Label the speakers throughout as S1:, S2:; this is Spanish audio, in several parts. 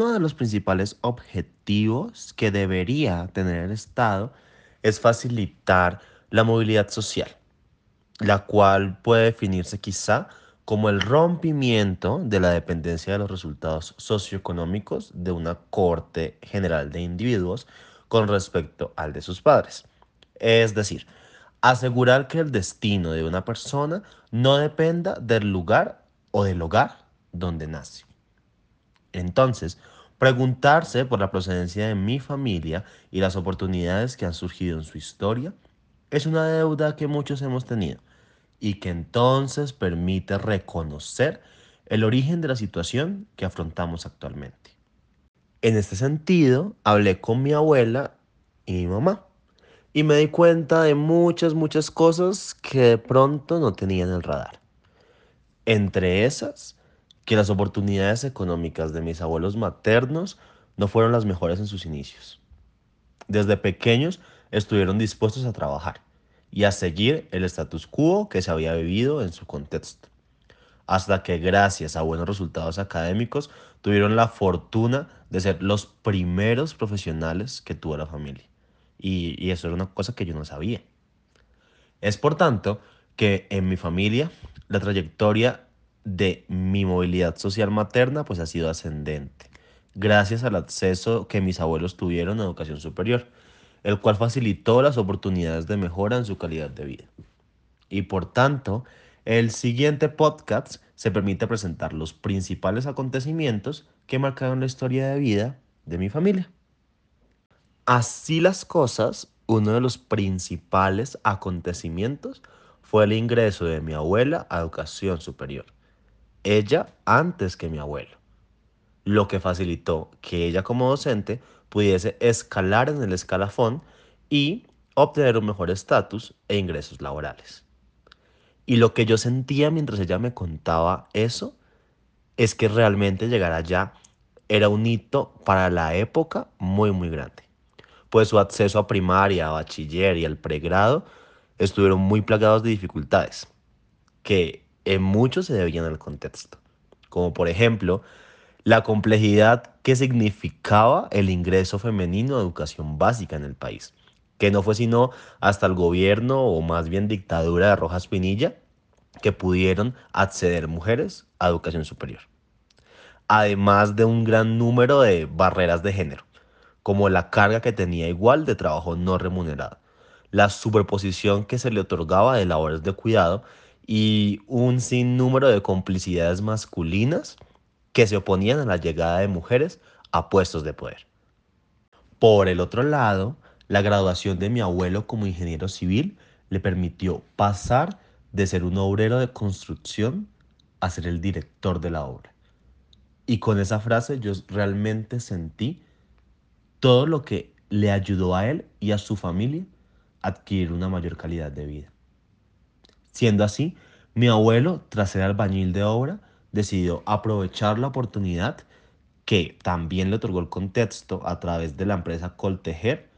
S1: uno de los principales objetivos que debería tener el Estado es facilitar la movilidad social, la cual puede definirse quizá como el rompimiento de la dependencia de los resultados socioeconómicos de una corte general de individuos con respecto al de sus padres. Es decir, asegurar que el destino de una persona no dependa del lugar o del hogar donde nace. Entonces, preguntarse por la procedencia de mi familia y las oportunidades que han surgido en su historia es una deuda que muchos hemos tenido y que entonces permite reconocer el origen de la situación que afrontamos actualmente. En este sentido, hablé con mi abuela y mi mamá y me di cuenta de muchas, muchas cosas que de pronto no tenía en el radar. Entre esas, que las oportunidades económicas de mis abuelos maternos no fueron las mejores en sus inicios. Desde pequeños estuvieron dispuestos a trabajar y a seguir el status quo que se había vivido en su contexto, hasta que gracias a buenos resultados académicos tuvieron la fortuna de ser los primeros profesionales que tuvo la familia. Y, y eso era una cosa que yo no sabía. Es por tanto que en mi familia la trayectoria de mi movilidad social materna pues ha sido ascendente, gracias al acceso que mis abuelos tuvieron a educación superior, el cual facilitó las oportunidades de mejora en su calidad de vida. Y por tanto, el siguiente podcast se permite presentar los principales acontecimientos que marcaron la historia de vida de mi familia. Así las cosas, uno de los principales acontecimientos fue el ingreso de mi abuela a educación superior ella antes que mi abuelo, lo que facilitó que ella como docente pudiese escalar en el escalafón y obtener un mejor estatus e ingresos laborales. Y lo que yo sentía mientras ella me contaba eso es que realmente llegar allá era un hito para la época muy muy grande, pues su acceso a primaria, a bachiller y al pregrado estuvieron muy plagados de dificultades, que en muchos se debían al contexto, como por ejemplo la complejidad que significaba el ingreso femenino a educación básica en el país, que no fue sino hasta el gobierno o más bien dictadura de Rojas Pinilla que pudieron acceder mujeres a educación superior. Además de un gran número de barreras de género, como la carga que tenía igual de trabajo no remunerado, la superposición que se le otorgaba de labores de cuidado y un sinnúmero de complicidades masculinas que se oponían a la llegada de mujeres a puestos de poder. Por el otro lado, la graduación de mi abuelo como ingeniero civil le permitió pasar de ser un obrero de construcción a ser el director de la obra. Y con esa frase yo realmente sentí todo lo que le ayudó a él y a su familia a adquirir una mayor calidad de vida. Siendo así, mi abuelo, tras ser albañil de obra, decidió aprovechar la oportunidad que también le otorgó el contexto a través de la empresa Coltejer,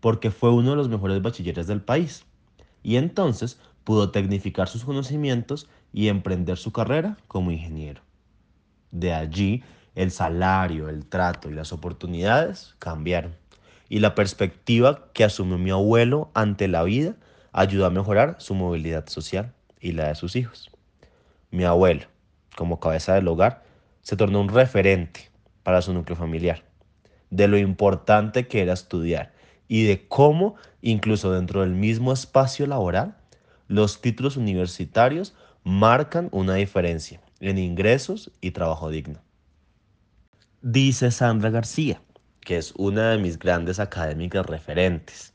S1: porque fue uno de los mejores bachilleres del país. Y entonces pudo tecnificar sus conocimientos y emprender su carrera como ingeniero. De allí, el salario, el trato y las oportunidades cambiaron. Y la perspectiva que asumió mi abuelo ante la vida ayudó a mejorar su movilidad social y la de sus hijos. Mi abuelo, como cabeza del hogar, se tornó un referente para su núcleo familiar, de lo importante que era estudiar y de cómo, incluso dentro del mismo espacio laboral, los títulos universitarios marcan una diferencia en ingresos y trabajo digno. Dice Sandra García, que es una de mis grandes académicas referentes,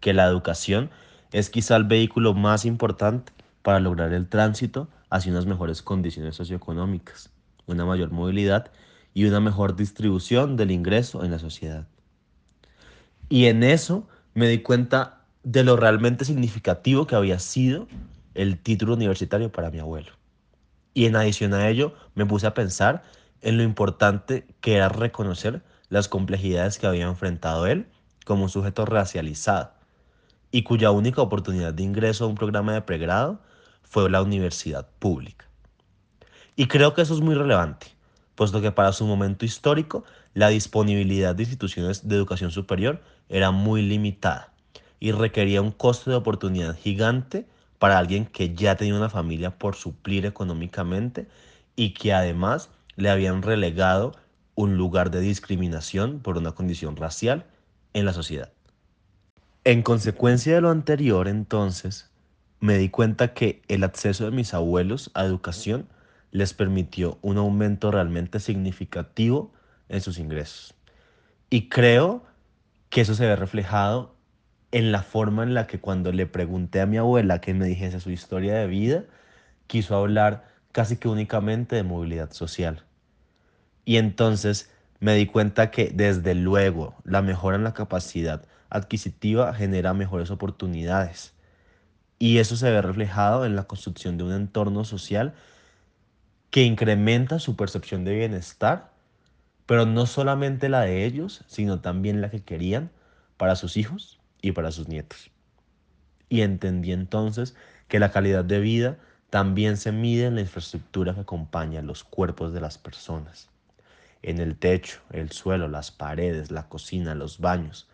S1: que la educación es quizá el vehículo más importante para lograr el tránsito hacia unas mejores condiciones socioeconómicas, una mayor movilidad y una mejor distribución del ingreso en la sociedad. Y en eso me di cuenta de lo realmente significativo que había sido el título universitario para mi abuelo. Y en adición a ello, me puse a pensar en lo importante que era reconocer las complejidades que había enfrentado él como sujeto racializado y cuya única oportunidad de ingreso a un programa de pregrado fue la universidad pública. Y creo que eso es muy relevante, puesto que para su momento histórico la disponibilidad de instituciones de educación superior era muy limitada y requería un costo de oportunidad gigante para alguien que ya tenía una familia por suplir económicamente y que además le habían relegado un lugar de discriminación por una condición racial en la sociedad. En consecuencia de lo anterior, entonces, me di cuenta que el acceso de mis abuelos a educación les permitió un aumento realmente significativo en sus ingresos. Y creo que eso se ve reflejado en la forma en la que cuando le pregunté a mi abuela que me dijese su historia de vida, quiso hablar casi que únicamente de movilidad social. Y entonces me di cuenta que desde luego la mejora en la capacidad adquisitiva genera mejores oportunidades. Y eso se ve reflejado en la construcción de un entorno social que incrementa su percepción de bienestar, pero no solamente la de ellos, sino también la que querían para sus hijos y para sus nietos. Y entendí entonces que la calidad de vida también se mide en la infraestructura que acompaña los cuerpos de las personas. En el techo, el suelo, las paredes, la cocina, los baños.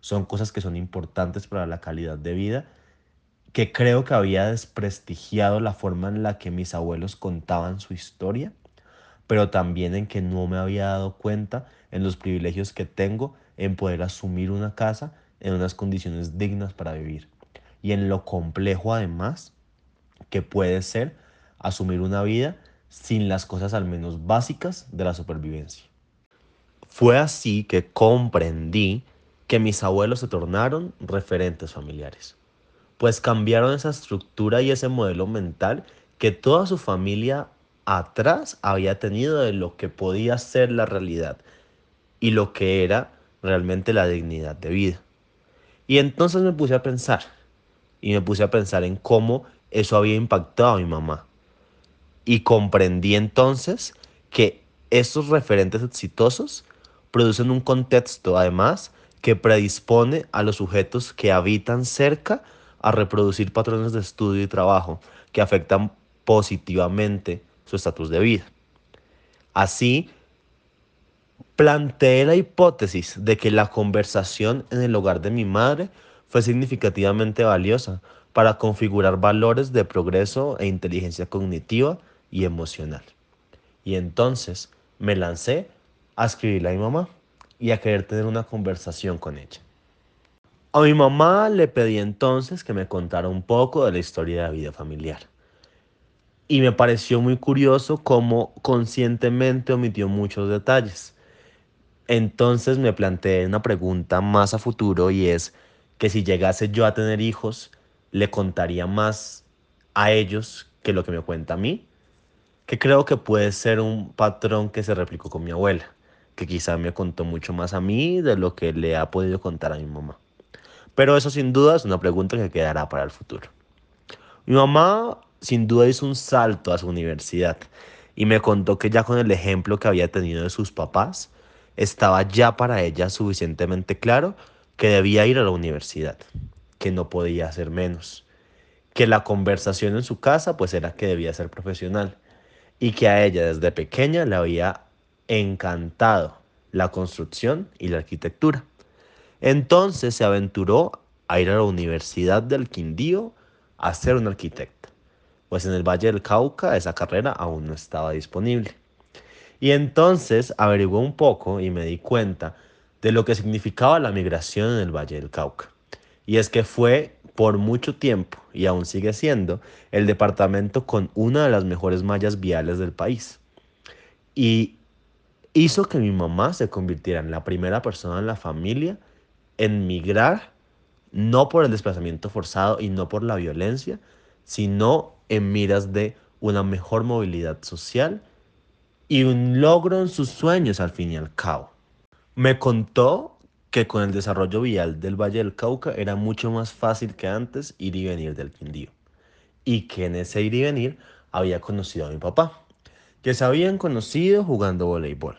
S1: Son cosas que son importantes para la calidad de vida que creo que había desprestigiado la forma en la que mis abuelos contaban su historia, pero también en que no me había dado cuenta en los privilegios que tengo en poder asumir una casa en unas condiciones dignas para vivir y en lo complejo además que puede ser asumir una vida sin las cosas al menos básicas de la supervivencia. Fue así que comprendí que mis abuelos se tornaron referentes familiares pues cambiaron esa estructura y ese modelo mental que toda su familia atrás había tenido de lo que podía ser la realidad y lo que era realmente la dignidad de vida. Y entonces me puse a pensar, y me puse a pensar en cómo eso había impactado a mi mamá. Y comprendí entonces que estos referentes exitosos producen un contexto, además, que predispone a los sujetos que habitan cerca a reproducir patrones de estudio y trabajo que afectan positivamente su estatus de vida. Así, planteé la hipótesis de que la conversación en el hogar de mi madre fue significativamente valiosa para configurar valores de progreso e inteligencia cognitiva y emocional. Y entonces me lancé a escribirle a mi mamá y a querer tener una conversación con ella. A mi mamá le pedí entonces que me contara un poco de la historia de la vida familiar. Y me pareció muy curioso cómo conscientemente omitió muchos detalles. Entonces me planteé una pregunta más a futuro y es que si llegase yo a tener hijos, le contaría más a ellos que lo que me cuenta a mí, creo que puede ser un patrón que se replicó con mi abuela, que quizá me contó mucho más a mí de lo que le ha podido contar a mi mamá. Pero eso sin duda es una pregunta que quedará para el futuro. Mi mamá sin duda hizo un salto a su universidad y me contó que ya con el ejemplo que había tenido de sus papás, estaba ya para ella suficientemente claro que debía ir a la universidad, que no podía hacer menos, que la conversación en su casa pues era que debía ser profesional y que a ella desde pequeña le había encantado la construcción y la arquitectura. Entonces se aventuró a ir a la Universidad del Quindío a ser un arquitecta, pues en el Valle del Cauca esa carrera aún no estaba disponible. Y entonces averigué un poco y me di cuenta de lo que significaba la migración en el Valle del Cauca. Y es que fue por mucho tiempo, y aún sigue siendo, el departamento con una de las mejores mallas viales del país. Y hizo que mi mamá se convirtiera en la primera persona en la familia en migrar, no por el desplazamiento forzado y no por la violencia, sino en miras de una mejor movilidad social y un logro en sus sueños al fin y al cabo. Me contó que con el desarrollo vial del Valle del Cauca era mucho más fácil que antes ir y venir del Quindío. Y que en ese ir y venir había conocido a mi papá, que se habían conocido jugando voleibol,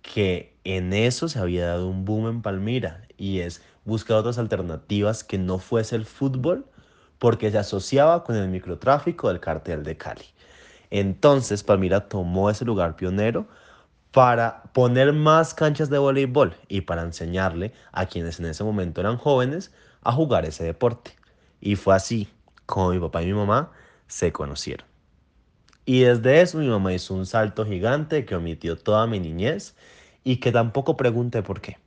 S1: que en eso se había dado un boom en Palmira y es buscar otras alternativas que no fuese el fútbol porque se asociaba con el microtráfico del cartel de Cali. Entonces Palmira tomó ese lugar pionero para poner más canchas de voleibol y para enseñarle a quienes en ese momento eran jóvenes a jugar ese deporte. Y fue así como mi papá y mi mamá se conocieron. Y desde eso mi mamá hizo un salto gigante que omitió toda mi niñez y que tampoco pregunté por qué.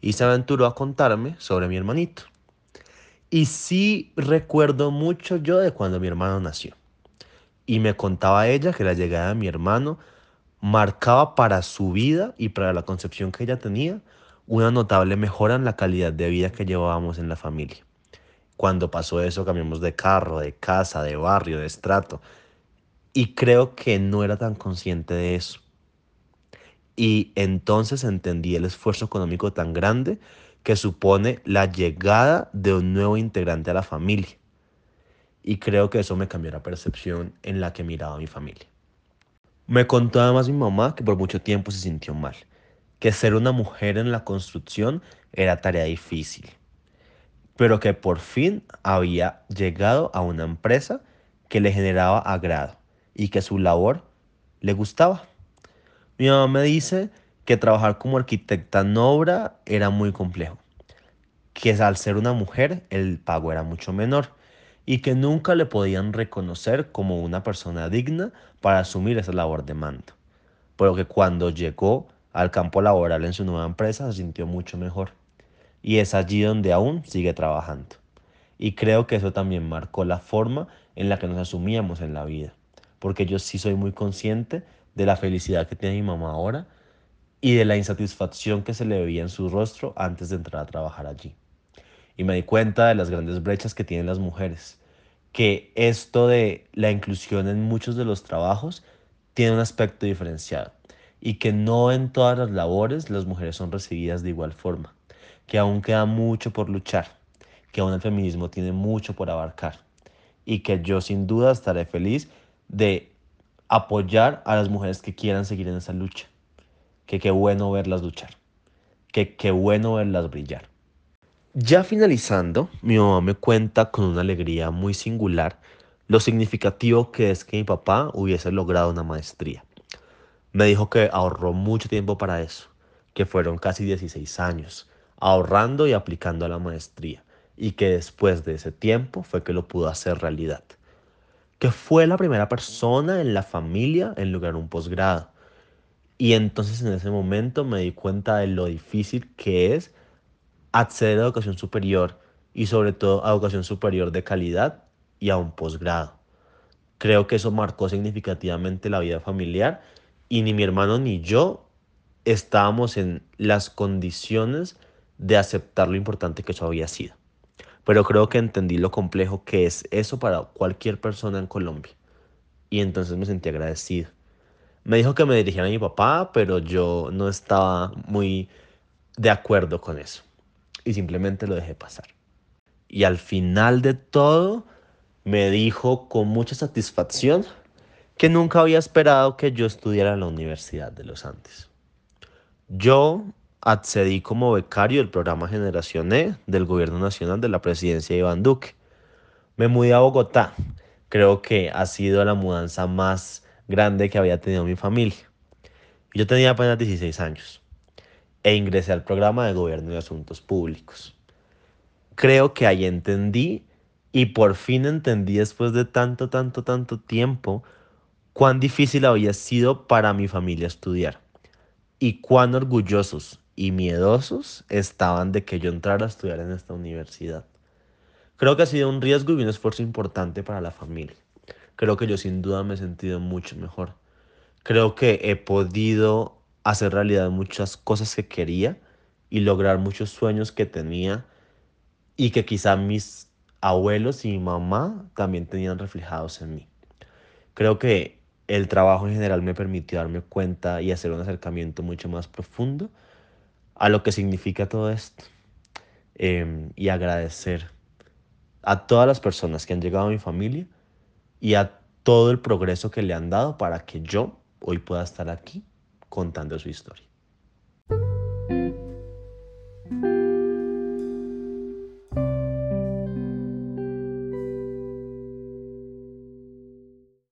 S1: Y se aventuró a contarme sobre mi hermanito. Y sí recuerdo mucho yo de cuando mi hermano nació. Y me contaba ella que la llegada de mi hermano marcaba para su vida y para la concepción que ella tenía una notable mejora en la calidad de vida que llevábamos en la familia. Cuando pasó eso cambiamos de carro, de casa, de barrio, de estrato. Y creo que no era tan consciente de eso. Y entonces entendí el esfuerzo económico tan grande que supone la llegada de un nuevo integrante a la familia. Y creo que eso me cambió la percepción en la que miraba a mi familia. Me contó además mi mamá que por mucho tiempo se sintió mal, que ser una mujer en la construcción era tarea difícil, pero que por fin había llegado a una empresa que le generaba agrado y que su labor le gustaba. Mi mamá me dice que trabajar como arquitecta en obra era muy complejo, que al ser una mujer el pago era mucho menor y que nunca le podían reconocer como una persona digna para asumir esa labor de mando, pero que cuando llegó al campo laboral en su nueva empresa se sintió mucho mejor y es allí donde aún sigue trabajando. Y creo que eso también marcó la forma en la que nos asumíamos en la vida, porque yo sí soy muy consciente de la felicidad que tiene mi mamá ahora y de la insatisfacción que se le veía en su rostro antes de entrar a trabajar allí. Y me di cuenta de las grandes brechas que tienen las mujeres, que esto de la inclusión en muchos de los trabajos tiene un aspecto diferenciado y que no en todas las labores las mujeres son recibidas de igual forma, que aún queda mucho por luchar, que aún el feminismo tiene mucho por abarcar y que yo sin duda estaré feliz de apoyar a las mujeres que quieran seguir en esa lucha. Que qué bueno verlas luchar. Que qué bueno verlas brillar. Ya finalizando, mi mamá me cuenta con una alegría muy singular lo significativo que es que mi papá hubiese logrado una maestría. Me dijo que ahorró mucho tiempo para eso, que fueron casi 16 años, ahorrando y aplicando a la maestría, y que después de ese tiempo fue que lo pudo hacer realidad. Que fue la primera persona en la familia en lograr un posgrado. Y entonces en ese momento me di cuenta de lo difícil que es acceder a educación superior y sobre todo a educación superior de calidad y a un posgrado. Creo que eso marcó significativamente la vida familiar y ni mi hermano ni yo estábamos en las condiciones de aceptar lo importante que eso había sido. Pero creo que entendí lo complejo que es eso para cualquier persona en Colombia. Y entonces me sentí agradecido. Me dijo que me dirigiera a mi papá, pero yo no estaba muy de acuerdo con eso y simplemente lo dejé pasar. Y al final de todo me dijo con mucha satisfacción que nunca había esperado que yo estudiara en la Universidad de los Andes. Yo accedí como becario del programa Generación E del Gobierno Nacional de la Presidencia de Iván Duque. Me mudé a Bogotá. Creo que ha sido la mudanza más grande que había tenido mi familia. Yo tenía apenas 16 años e ingresé al programa de Gobierno y Asuntos Públicos. Creo que ahí entendí y por fin entendí después de tanto, tanto, tanto tiempo cuán difícil había sido para mi familia estudiar y cuán orgullosos y miedosos estaban de que yo entrara a estudiar en esta universidad. Creo que ha sido un riesgo y un esfuerzo importante para la familia. Creo que yo sin duda me he sentido mucho mejor. Creo que he podido hacer realidad muchas cosas que quería y lograr muchos sueños que tenía y que quizá mis abuelos y mi mamá también tenían reflejados en mí. Creo que el trabajo en general me permitió darme cuenta y hacer un acercamiento mucho más profundo a lo que significa todo esto em, y agradecer a todas las personas que han llegado a mi familia y a todo el progreso que le han dado para que yo hoy pueda estar aquí contando su historia.